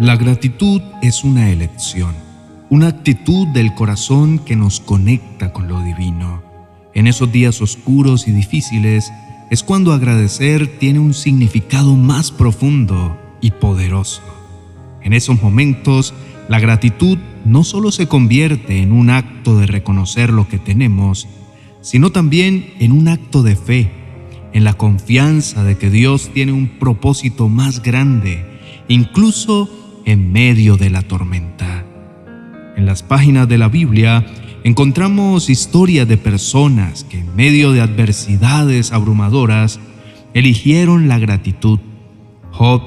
La gratitud es una elección, una actitud del corazón que nos conecta con lo divino. En esos días oscuros y difíciles es cuando agradecer tiene un significado más profundo y poderoso. En esos momentos, la gratitud no solo se convierte en un acto de reconocer lo que tenemos, sino también en un acto de fe, en la confianza de que Dios tiene un propósito más grande, incluso en medio de la tormenta. En las páginas de la Biblia encontramos historias de personas que en medio de adversidades abrumadoras eligieron la gratitud. Job,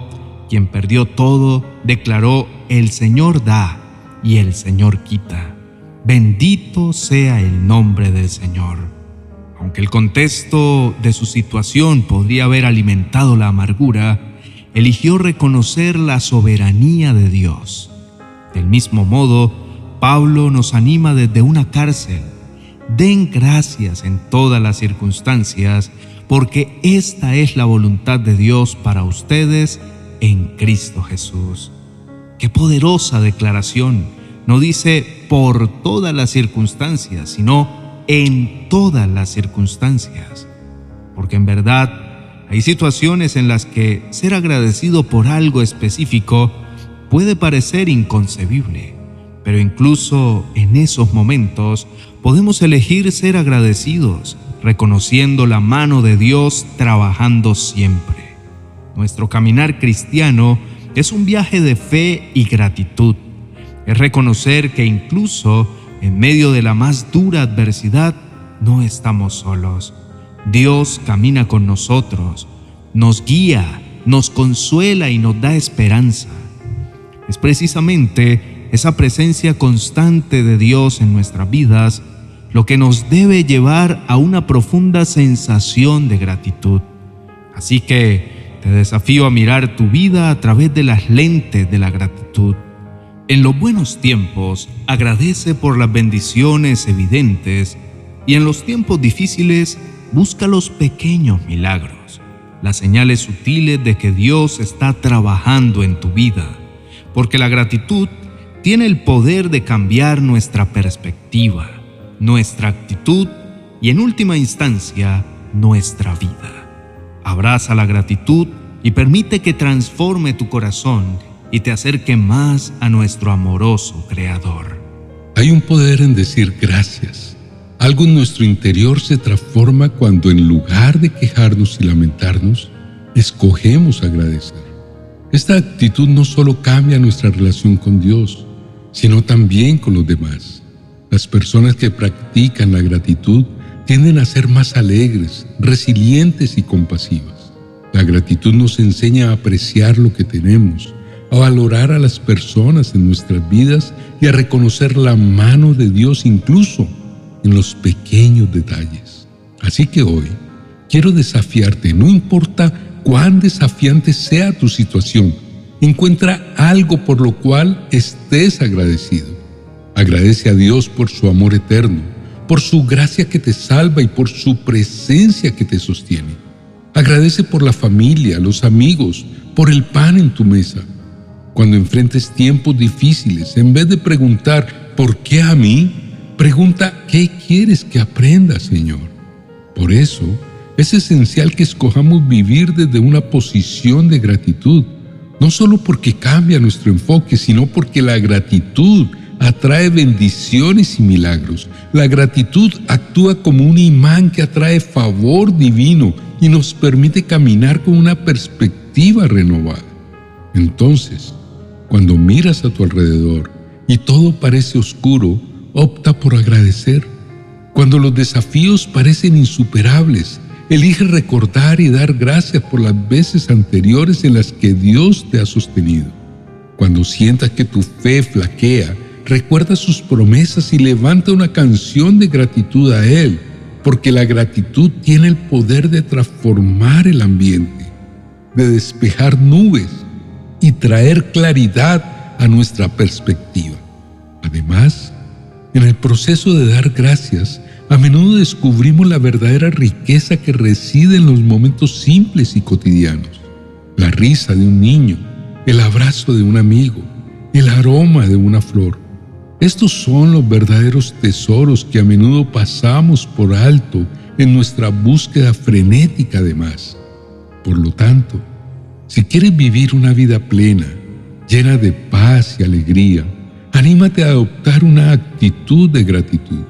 quien perdió todo, declaró, el Señor da y el Señor quita. Bendito sea el nombre del Señor. Aunque el contexto de su situación podría haber alimentado la amargura, eligió reconocer la soberanía de Dios. Del mismo modo, Pablo nos anima desde una cárcel. Den gracias en todas las circunstancias, porque esta es la voluntad de Dios para ustedes en Cristo Jesús. Qué poderosa declaración. No dice por todas las circunstancias, sino en todas las circunstancias. Porque en verdad, hay situaciones en las que ser agradecido por algo específico puede parecer inconcebible, pero incluso en esos momentos podemos elegir ser agradecidos, reconociendo la mano de Dios trabajando siempre. Nuestro caminar cristiano es un viaje de fe y gratitud. Es reconocer que incluso en medio de la más dura adversidad no estamos solos Dios camina con nosotros, nos guía, nos consuela y nos da esperanza. Es precisamente esa presencia constante de Dios en nuestras vidas lo que nos debe llevar a una profunda sensación de gratitud. Así que te desafío a mirar tu vida a través de las lentes de la gratitud. En los buenos tiempos, agradece por las bendiciones evidentes y en los tiempos difíciles, Busca los pequeños milagros, las señales sutiles de que Dios está trabajando en tu vida, porque la gratitud tiene el poder de cambiar nuestra perspectiva, nuestra actitud y en última instancia nuestra vida. Abraza la gratitud y permite que transforme tu corazón y te acerque más a nuestro amoroso Creador. Hay un poder en decir gracias algo en nuestro interior se transforma cuando en lugar de quejarnos y lamentarnos, escogemos agradecer. Esta actitud no solo cambia nuestra relación con Dios, sino también con los demás. Las personas que practican la gratitud tienden a ser más alegres, resilientes y compasivas. La gratitud nos enseña a apreciar lo que tenemos, a valorar a las personas en nuestras vidas y a reconocer la mano de Dios incluso en los pequeños detalles. Así que hoy quiero desafiarte, no importa cuán desafiante sea tu situación, encuentra algo por lo cual estés agradecido. Agradece a Dios por su amor eterno, por su gracia que te salva y por su presencia que te sostiene. Agradece por la familia, los amigos, por el pan en tu mesa. Cuando enfrentes tiempos difíciles, en vez de preguntar, ¿por qué a mí? Pregunta, ¿qué quieres que aprenda, Señor? Por eso, es esencial que escojamos vivir desde una posición de gratitud, no solo porque cambia nuestro enfoque, sino porque la gratitud atrae bendiciones y milagros. La gratitud actúa como un imán que atrae favor divino y nos permite caminar con una perspectiva renovada. Entonces, cuando miras a tu alrededor y todo parece oscuro, Opta por agradecer. Cuando los desafíos parecen insuperables, elige recordar y dar gracias por las veces anteriores en las que Dios te ha sostenido. Cuando sientas que tu fe flaquea, recuerda sus promesas y levanta una canción de gratitud a Él, porque la gratitud tiene el poder de transformar el ambiente, de despejar nubes y traer claridad a nuestra perspectiva. Además, en el proceso de dar gracias, a menudo descubrimos la verdadera riqueza que reside en los momentos simples y cotidianos. La risa de un niño, el abrazo de un amigo, el aroma de una flor. Estos son los verdaderos tesoros que a menudo pasamos por alto en nuestra búsqueda frenética de más. Por lo tanto, si quieres vivir una vida plena, llena de paz y alegría, anímate a adoptar una actitud de gratitud.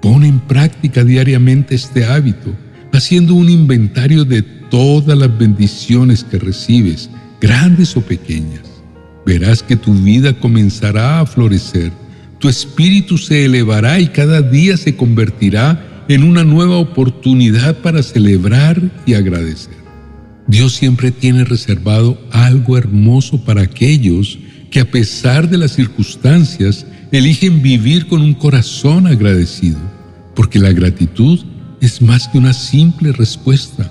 Pon en práctica diariamente este hábito, haciendo un inventario de todas las bendiciones que recibes, grandes o pequeñas. Verás que tu vida comenzará a florecer, tu espíritu se elevará y cada día se convertirá en una nueva oportunidad para celebrar y agradecer. Dios siempre tiene reservado algo hermoso para aquellos que a pesar de las circunstancias eligen vivir con un corazón agradecido, porque la gratitud es más que una simple respuesta,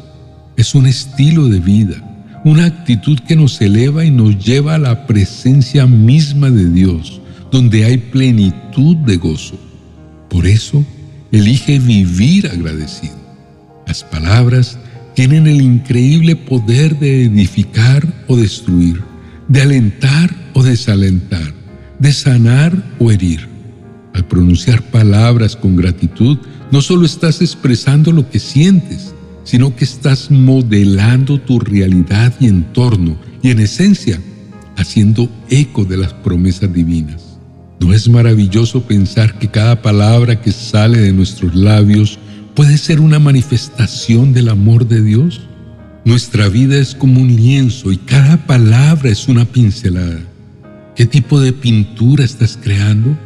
es un estilo de vida, una actitud que nos eleva y nos lleva a la presencia misma de Dios, donde hay plenitud de gozo. Por eso, elige vivir agradecido. Las palabras tienen el increíble poder de edificar o destruir, de alentar o desalentar, de sanar o herir. Al pronunciar palabras con gratitud, no solo estás expresando lo que sientes, sino que estás modelando tu realidad y entorno y en esencia haciendo eco de las promesas divinas. ¿No es maravilloso pensar que cada palabra que sale de nuestros labios puede ser una manifestación del amor de Dios? Nuestra vida es como un lienzo y cada palabra es una pincelada. ¿Qué tipo de pintura estás creando?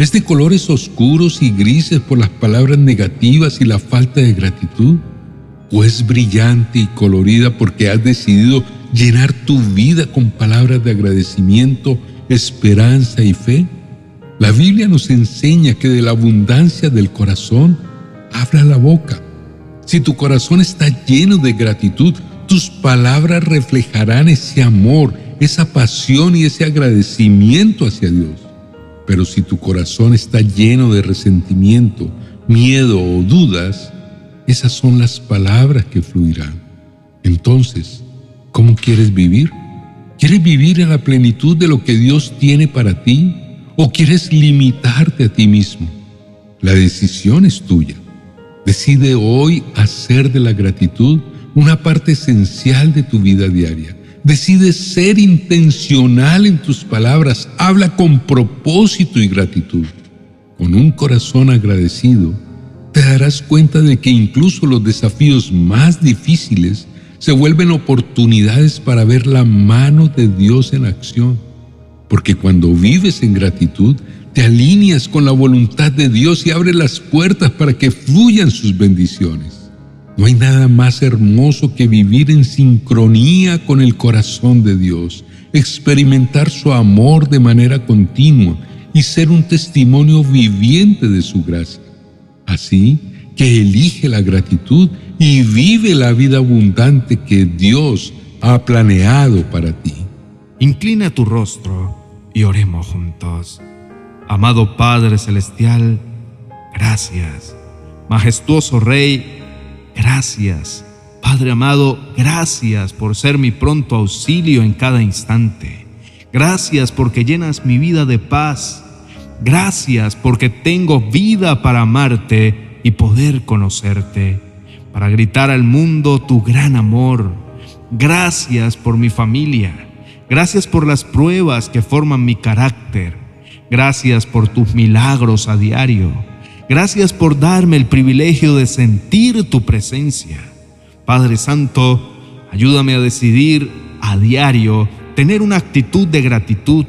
¿Es de colores oscuros y grises por las palabras negativas y la falta de gratitud? ¿O es brillante y colorida porque has decidido llenar tu vida con palabras de agradecimiento, esperanza y fe? La Biblia nos enseña que de la abundancia del corazón habla la boca. Si tu corazón está lleno de gratitud, tus palabras reflejarán ese amor, esa pasión y ese agradecimiento hacia Dios. Pero si tu corazón está lleno de resentimiento, miedo o dudas, esas son las palabras que fluirán. Entonces, ¿cómo quieres vivir? ¿Quieres vivir en la plenitud de lo que Dios tiene para ti o quieres limitarte a ti mismo? La decisión es tuya. Decide hoy hacer de la gratitud una parte esencial de tu vida diaria. Decide ser intencional en tus palabras. Habla con propósito y gratitud. Con un corazón agradecido, te darás cuenta de que incluso los desafíos más difíciles se vuelven oportunidades para ver la mano de Dios en acción. Porque cuando vives en gratitud, te alineas con la voluntad de Dios y abres las puertas para que fluyan sus bendiciones. No hay nada más hermoso que vivir en sincronía con el corazón de Dios, experimentar su amor de manera continua y ser un testimonio viviente de su gracia. Así que elige la gratitud y vive la vida abundante que Dios ha planeado para ti. Inclina tu rostro y oremos juntos. Amado Padre Celestial, gracias. Majestuoso Rey, gracias. Padre amado, gracias por ser mi pronto auxilio en cada instante. Gracias porque llenas mi vida de paz. Gracias porque tengo vida para amarte y poder conocerte, para gritar al mundo tu gran amor. Gracias por mi familia. Gracias por las pruebas que forman mi carácter. Gracias por tus milagros a diario. Gracias por darme el privilegio de sentir tu presencia. Padre Santo, ayúdame a decidir a diario tener una actitud de gratitud.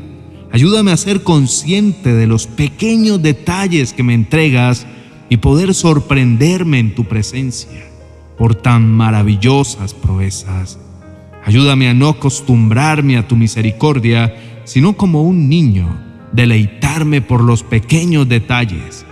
Ayúdame a ser consciente de los pequeños detalles que me entregas y poder sorprenderme en tu presencia por tan maravillosas proezas. Ayúdame a no acostumbrarme a tu misericordia, sino como un niño deleitarme por los pequeños detalles.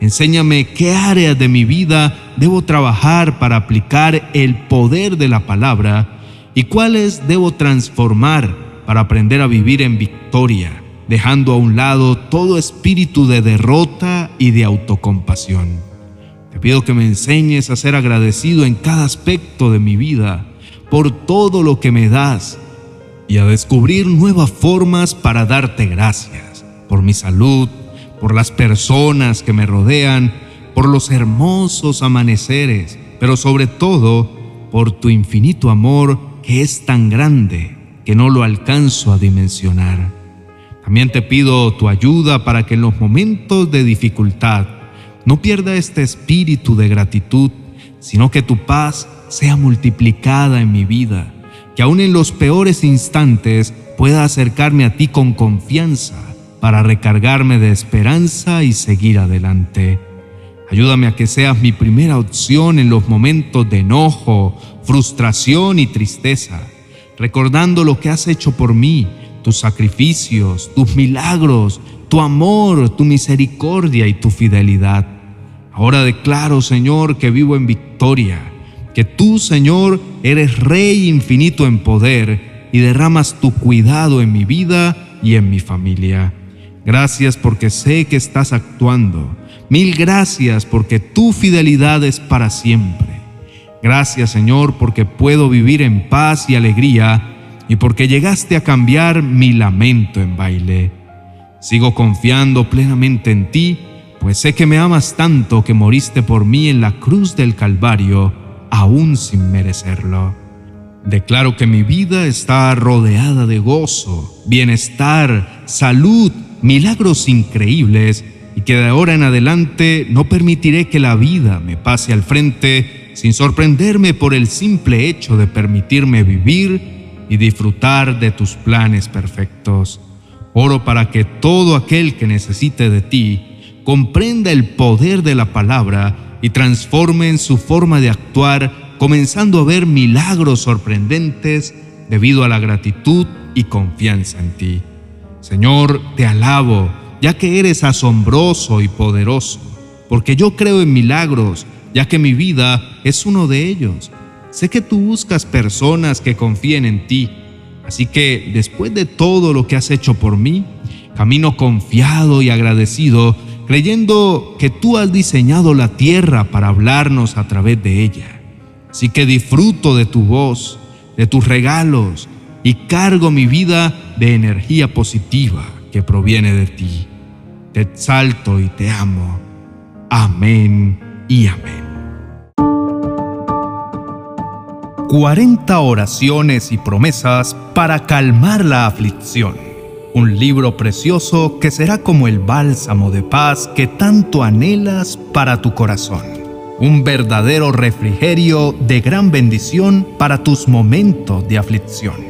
Enséñame qué áreas de mi vida debo trabajar para aplicar el poder de la palabra y cuáles debo transformar para aprender a vivir en victoria, dejando a un lado todo espíritu de derrota y de autocompasión. Te pido que me enseñes a ser agradecido en cada aspecto de mi vida por todo lo que me das y a descubrir nuevas formas para darte gracias por mi salud, por las personas que me rodean, por los hermosos amaneceres, pero sobre todo por tu infinito amor que es tan grande que no lo alcanzo a dimensionar. También te pido tu ayuda para que en los momentos de dificultad no pierda este espíritu de gratitud, sino que tu paz sea multiplicada en mi vida, que aún en los peores instantes pueda acercarme a ti con confianza para recargarme de esperanza y seguir adelante. Ayúdame a que seas mi primera opción en los momentos de enojo, frustración y tristeza, recordando lo que has hecho por mí, tus sacrificios, tus milagros, tu amor, tu misericordia y tu fidelidad. Ahora declaro, Señor, que vivo en victoria, que tú, Señor, eres Rey infinito en poder y derramas tu cuidado en mi vida y en mi familia. Gracias porque sé que estás actuando. Mil gracias porque tu fidelidad es para siempre. Gracias, Señor, porque puedo vivir en paz y alegría y porque llegaste a cambiar mi lamento en baile. Sigo confiando plenamente en ti, pues sé que me amas tanto que moriste por mí en la cruz del Calvario, aún sin merecerlo. Declaro que mi vida está rodeada de gozo, bienestar, salud, milagros increíbles y que de ahora en adelante no permitiré que la vida me pase al frente sin sorprenderme por el simple hecho de permitirme vivir y disfrutar de tus planes perfectos. Oro para que todo aquel que necesite de ti comprenda el poder de la palabra y transforme en su forma de actuar, comenzando a ver milagros sorprendentes debido a la gratitud y confianza en ti. Señor, te alabo, ya que eres asombroso y poderoso, porque yo creo en milagros, ya que mi vida es uno de ellos. Sé que tú buscas personas que confíen en ti, así que después de todo lo que has hecho por mí, camino confiado y agradecido, creyendo que tú has diseñado la tierra para hablarnos a través de ella. Así que disfruto de tu voz, de tus regalos y cargo mi vida de energía positiva que proviene de ti. Te exalto y te amo. Amén y amén. 40 oraciones y promesas para calmar la aflicción. Un libro precioso que será como el bálsamo de paz que tanto anhelas para tu corazón. Un verdadero refrigerio de gran bendición para tus momentos de aflicción.